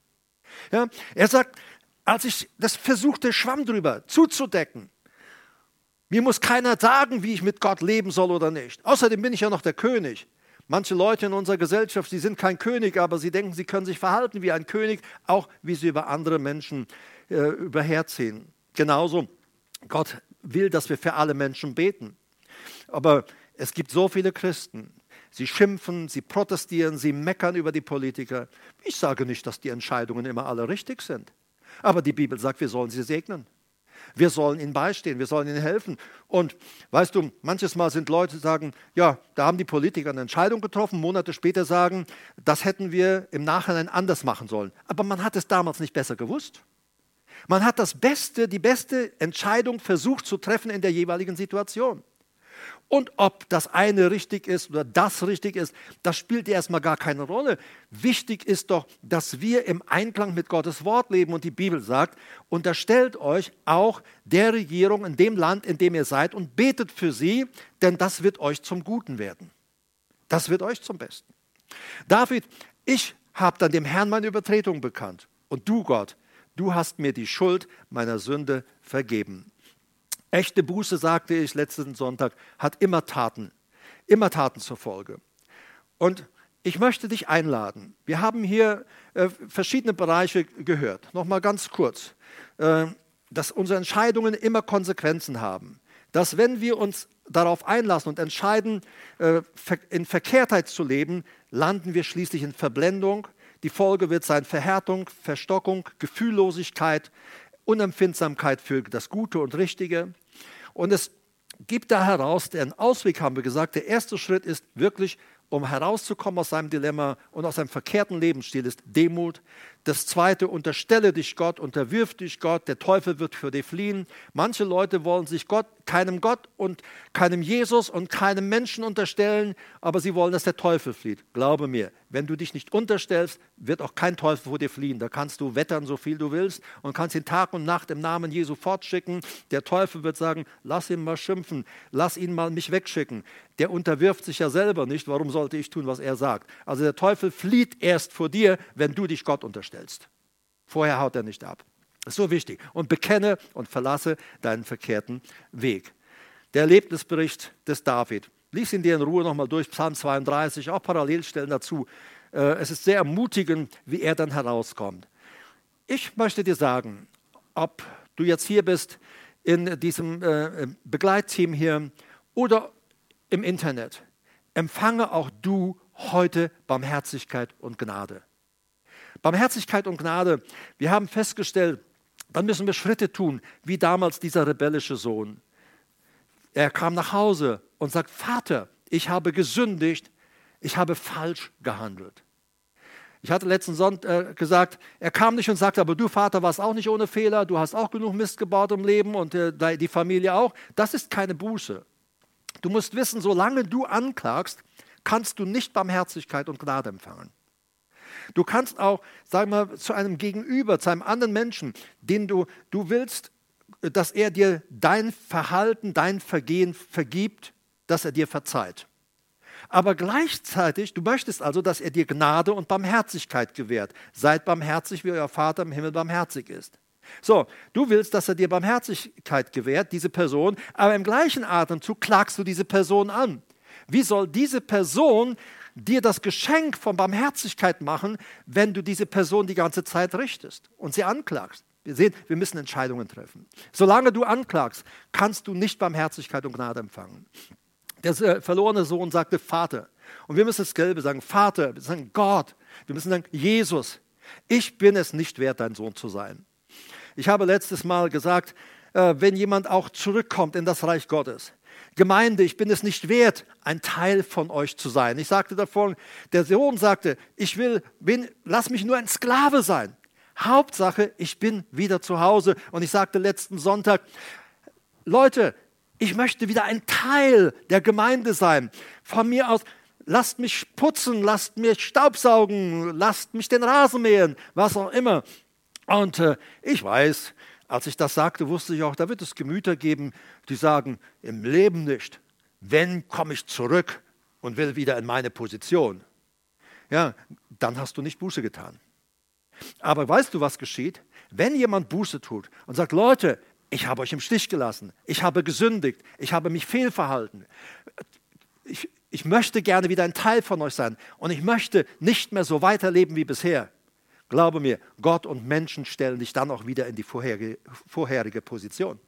Ja, er sagt, als ich das versuchte, Schwamm drüber zuzudecken, Mir muss keiner sagen, wie ich mit Gott leben soll oder nicht. Außerdem bin ich ja noch der König. Manche Leute in unserer Gesellschaft, sie sind kein König, aber sie denken, sie können sich verhalten wie ein König, auch wie sie über andere Menschen äh, überherziehen. Genauso, Gott will, dass wir für alle Menschen beten. Aber es gibt so viele Christen, sie schimpfen, sie protestieren, sie meckern über die Politiker. Ich sage nicht, dass die Entscheidungen immer alle richtig sind. Aber die Bibel sagt, wir sollen sie segnen. Wir sollen ihnen beistehen, wir sollen ihnen helfen. Und weißt du, manches Mal sind Leute, die sagen, ja, da haben die Politiker eine Entscheidung getroffen, Monate später sagen, das hätten wir im Nachhinein anders machen sollen. Aber man hat es damals nicht besser gewusst. Man hat das Beste, die beste Entscheidung versucht zu treffen in der jeweiligen Situation. Und ob das eine richtig ist oder das richtig ist, das spielt erstmal gar keine Rolle. Wichtig ist doch, dass wir im Einklang mit Gottes Wort leben. Und die Bibel sagt, unterstellt euch auch der Regierung in dem Land, in dem ihr seid und betet für sie, denn das wird euch zum Guten werden. Das wird euch zum Besten. David, ich habe dann dem Herrn meine Übertretung bekannt. Und du, Gott, du hast mir die Schuld meiner Sünde vergeben. Echte Buße, sagte ich letzten Sonntag, hat immer Taten, immer Taten zur Folge. Und ich möchte dich einladen. Wir haben hier äh, verschiedene Bereiche gehört. Nochmal ganz kurz. Äh, dass unsere Entscheidungen immer Konsequenzen haben. Dass wenn wir uns darauf einlassen und entscheiden, äh, in Verkehrtheit zu leben, landen wir schließlich in Verblendung. Die Folge wird sein Verhärtung, Verstockung, Gefühllosigkeit, Unempfindsamkeit für das Gute und Richtige. Und es gibt da heraus, den Ausweg haben wir gesagt, der erste Schritt ist wirklich, um herauszukommen aus seinem Dilemma und aus einem verkehrten Lebensstil, ist Demut. Das zweite, unterstelle dich Gott, unterwirf dich Gott, der Teufel wird für dich fliehen. Manche Leute wollen sich Gott, keinem Gott und keinem Jesus und keinem Menschen unterstellen, aber sie wollen, dass der Teufel flieht. Glaube mir, wenn du dich nicht unterstellst, wird auch kein Teufel vor dir fliehen. Da kannst du wettern, so viel du willst und kannst ihn Tag und Nacht im Namen Jesu fortschicken. Der Teufel wird sagen, lass ihn mal schimpfen, lass ihn mal mich wegschicken. Der unterwirft sich ja selber nicht, warum sollte ich tun, was er sagt? Also der Teufel flieht erst vor dir, wenn du dich Gott unterstellst stellst. Vorher haut er nicht ab. Das ist so wichtig. Und bekenne und verlasse deinen verkehrten Weg. Der Erlebnisbericht des David. Lies ihn dir in Ruhe nochmal durch, Psalm 32, auch Parallelstellen dazu. Äh, es ist sehr ermutigend, wie er dann herauskommt. Ich möchte dir sagen, ob du jetzt hier bist in diesem äh, Begleitteam hier oder im Internet, empfange auch du heute Barmherzigkeit und Gnade. Barmherzigkeit und Gnade. Wir haben festgestellt, dann müssen wir Schritte tun, wie damals dieser rebellische Sohn. Er kam nach Hause und sagt, Vater, ich habe gesündigt, ich habe falsch gehandelt. Ich hatte letzten Sonntag äh, gesagt, er kam nicht und sagte, aber du Vater warst auch nicht ohne Fehler, du hast auch genug Mist gebaut im Leben und äh, die Familie auch. Das ist keine Buße. Du musst wissen, solange du anklagst, kannst du nicht Barmherzigkeit und Gnade empfangen. Du kannst auch, sag mal, zu einem Gegenüber, zu einem anderen Menschen, den du, du willst, dass er dir dein Verhalten, dein Vergehen vergibt, dass er dir verzeiht. Aber gleichzeitig, du möchtest also, dass er dir Gnade und Barmherzigkeit gewährt. Seid barmherzig, wie euer Vater im Himmel barmherzig ist. So, du willst, dass er dir Barmherzigkeit gewährt, diese Person, aber im gleichen Atemzug klagst du diese Person an. Wie soll diese Person dir das Geschenk von Barmherzigkeit machen, wenn du diese Person die ganze Zeit richtest und sie anklagst. Wir sehen, wir müssen Entscheidungen treffen. Solange du anklagst, kannst du nicht Barmherzigkeit und Gnade empfangen. Der äh, verlorene Sohn sagte Vater. Und wir müssen das Gelbe sagen, Vater, wir sagen Gott, wir müssen sagen Jesus, ich bin es nicht wert, dein Sohn zu sein. Ich habe letztes Mal gesagt, äh, wenn jemand auch zurückkommt in das Reich Gottes, Gemeinde, ich bin es nicht wert, ein Teil von euch zu sein. Ich sagte davon, der Sohn sagte, ich will, bin, lass mich nur ein Sklave sein. Hauptsache, ich bin wieder zu Hause. Und ich sagte letzten Sonntag, Leute, ich möchte wieder ein Teil der Gemeinde sein. Von mir aus, lasst mich putzen, lasst mich Staubsaugen, lasst mich den Rasen mähen, was auch immer. Und äh, ich weiß, als ich das sagte, wusste ich auch, da wird es Gemüter geben, die sagen, im Leben nicht. Wenn komme ich zurück und will wieder in meine Position. Ja, dann hast du nicht Buße getan. Aber weißt du, was geschieht? Wenn jemand Buße tut und sagt, Leute, ich habe euch im Stich gelassen, ich habe gesündigt, ich habe mich fehlverhalten. Ich, ich möchte gerne wieder ein Teil von euch sein und ich möchte nicht mehr so weiterleben wie bisher. Glaube mir, Gott und Menschen stellen dich dann auch wieder in die vorherige, vorherige Position.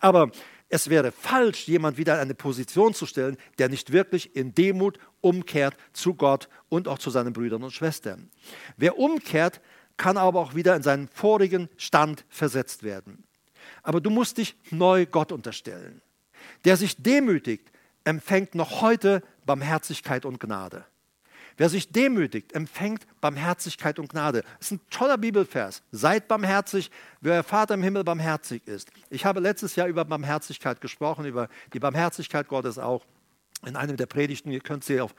Aber es wäre falsch, jemand wieder in eine Position zu stellen, der nicht wirklich in Demut umkehrt zu Gott und auch zu seinen Brüdern und Schwestern. Wer umkehrt, kann aber auch wieder in seinen vorigen Stand versetzt werden. Aber du musst dich neu Gott unterstellen. Der sich demütigt, empfängt noch heute Barmherzigkeit und Gnade. Wer sich demütigt, empfängt Barmherzigkeit und Gnade. Das ist ein toller Bibelvers. Seid barmherzig, wie euer Vater im Himmel barmherzig ist. Ich habe letztes Jahr über Barmherzigkeit gesprochen, über die Barmherzigkeit Gottes auch. In einem der Predigten, ihr könnt sie auf,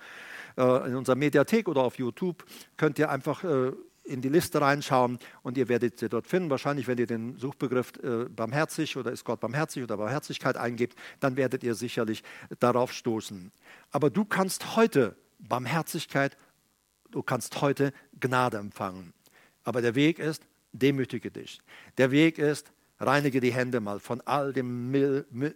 äh, in unserer Mediathek oder auf YouTube, könnt ihr einfach äh, in die Liste reinschauen und ihr werdet sie dort finden. Wahrscheinlich, wenn ihr den Suchbegriff äh, barmherzig oder ist Gott barmherzig oder Barmherzigkeit eingebt, dann werdet ihr sicherlich darauf stoßen. Aber du kannst heute Barmherzigkeit, du kannst heute Gnade empfangen. Aber der Weg ist, demütige dich. Der Weg ist, reinige die Hände mal von all dem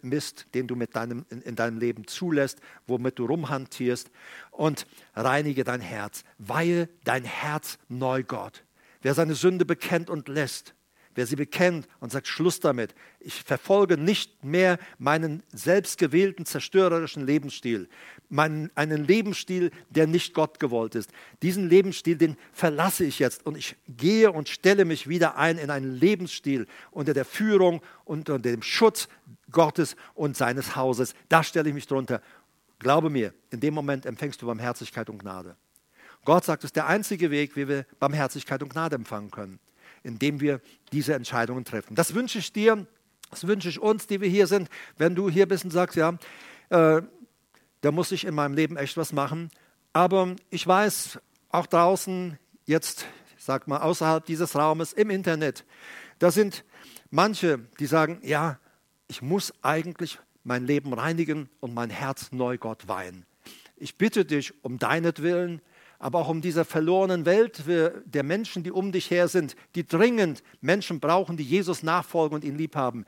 Mist, den du mit deinem, in, in deinem Leben zulässt, womit du rumhantierst und reinige dein Herz. Weihe dein Herz neu Gott. Wer seine Sünde bekennt und lässt, Wer sie bekennt und sagt, Schluss damit, ich verfolge nicht mehr meinen selbstgewählten zerstörerischen Lebensstil, meinen, einen Lebensstil, der nicht Gott gewollt ist. Diesen Lebensstil, den verlasse ich jetzt und ich gehe und stelle mich wieder ein in einen Lebensstil unter der Führung, unter dem Schutz Gottes und seines Hauses. Da stelle ich mich drunter. Glaube mir, in dem Moment empfängst du Barmherzigkeit und Gnade. Gott sagt, es ist der einzige Weg, wie wir Barmherzigkeit und Gnade empfangen können indem wir diese Entscheidungen treffen. Das wünsche ich dir, das wünsche ich uns, die wir hier sind. Wenn du hier bist und sagst, ja, äh, da muss ich in meinem Leben echt was machen. Aber ich weiß, auch draußen, jetzt, sag mal, außerhalb dieses Raumes, im Internet, da sind manche, die sagen, ja, ich muss eigentlich mein Leben reinigen und mein Herz neu Gott weihen. Ich bitte dich um deinetwillen, aber auch um dieser verlorenen Welt der Menschen, die um dich her sind, die dringend Menschen brauchen, die Jesus nachfolgen und ihn lieb haben.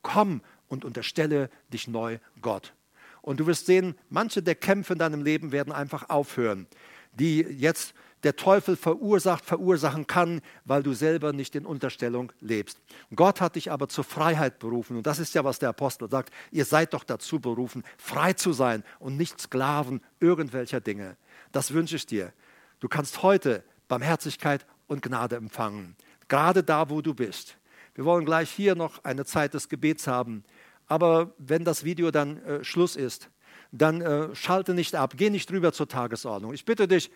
Komm und unterstelle dich neu Gott. Und du wirst sehen, manche der Kämpfe in deinem Leben werden einfach aufhören, die jetzt der Teufel verursacht, verursachen kann, weil du selber nicht in Unterstellung lebst. Gott hat dich aber zur Freiheit berufen. Und das ist ja, was der Apostel sagt. Ihr seid doch dazu berufen, frei zu sein und nicht Sklaven irgendwelcher Dinge. Das wünsche ich dir. Du kannst heute Barmherzigkeit und Gnade empfangen, gerade da, wo du bist. Wir wollen gleich hier noch eine Zeit des Gebets haben, aber wenn das Video dann äh, Schluss ist, dann äh, schalte nicht ab, geh nicht rüber zur Tagesordnung. Ich bitte dich,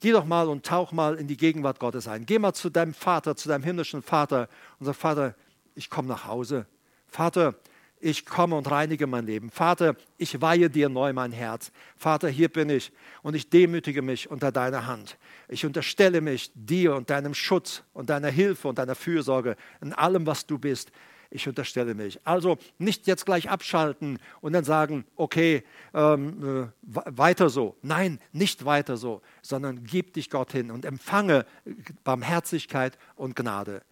geh doch mal und tauch mal in die Gegenwart Gottes ein. Geh mal zu deinem Vater, zu deinem himmlischen Vater und sag, Vater, ich komme nach Hause. Vater, ich komme und reinige mein Leben. Vater, ich weihe dir neu mein Herz. Vater, hier bin ich und ich demütige mich unter deiner Hand. Ich unterstelle mich dir und deinem Schutz und deiner Hilfe und deiner Fürsorge in allem, was du bist. Ich unterstelle mich. Also nicht jetzt gleich abschalten und dann sagen, okay, ähm, äh, weiter so. Nein, nicht weiter so, sondern gib dich Gott hin und empfange Barmherzigkeit und Gnade.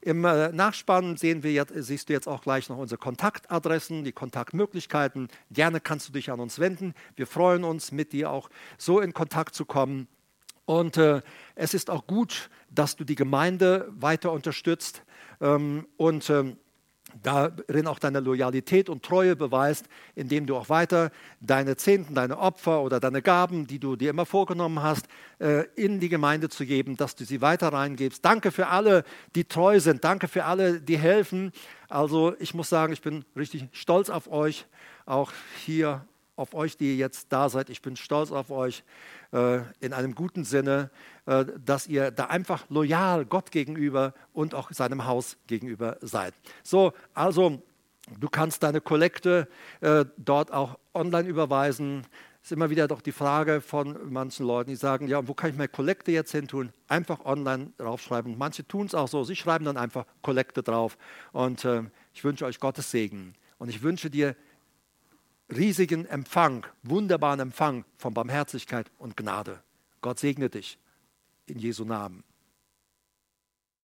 Im äh, Nachspann sehen wir jetzt, siehst du jetzt auch gleich noch unsere Kontaktadressen, die Kontaktmöglichkeiten. Gerne kannst du dich an uns wenden. Wir freuen uns, mit dir auch so in Kontakt zu kommen. Und äh, es ist auch gut, dass du die Gemeinde weiter unterstützt. Ähm, und ähm, darin auch deine Loyalität und Treue beweist, indem du auch weiter deine Zehnten, deine Opfer oder deine Gaben, die du dir immer vorgenommen hast, äh, in die Gemeinde zu geben, dass du sie weiter reingibst. Danke für alle, die treu sind. Danke für alle, die helfen. Also ich muss sagen, ich bin richtig stolz auf euch, auch hier auf euch, die jetzt da seid. Ich bin stolz auf euch äh, in einem guten Sinne, äh, dass ihr da einfach loyal Gott gegenüber und auch seinem Haus gegenüber seid. So, also du kannst deine Kollekte äh, dort auch online überweisen. Ist immer wieder doch die Frage von manchen Leuten, die sagen, ja, wo kann ich meine Kollekte jetzt hin tun? Einfach online draufschreiben. Manche tun es auch so. Sie schreiben dann einfach Kollekte drauf. Und äh, ich wünsche euch Gottes Segen. Und ich wünsche dir riesigen Empfang, wunderbaren Empfang von Barmherzigkeit und Gnade. Gott segne dich in Jesu Namen.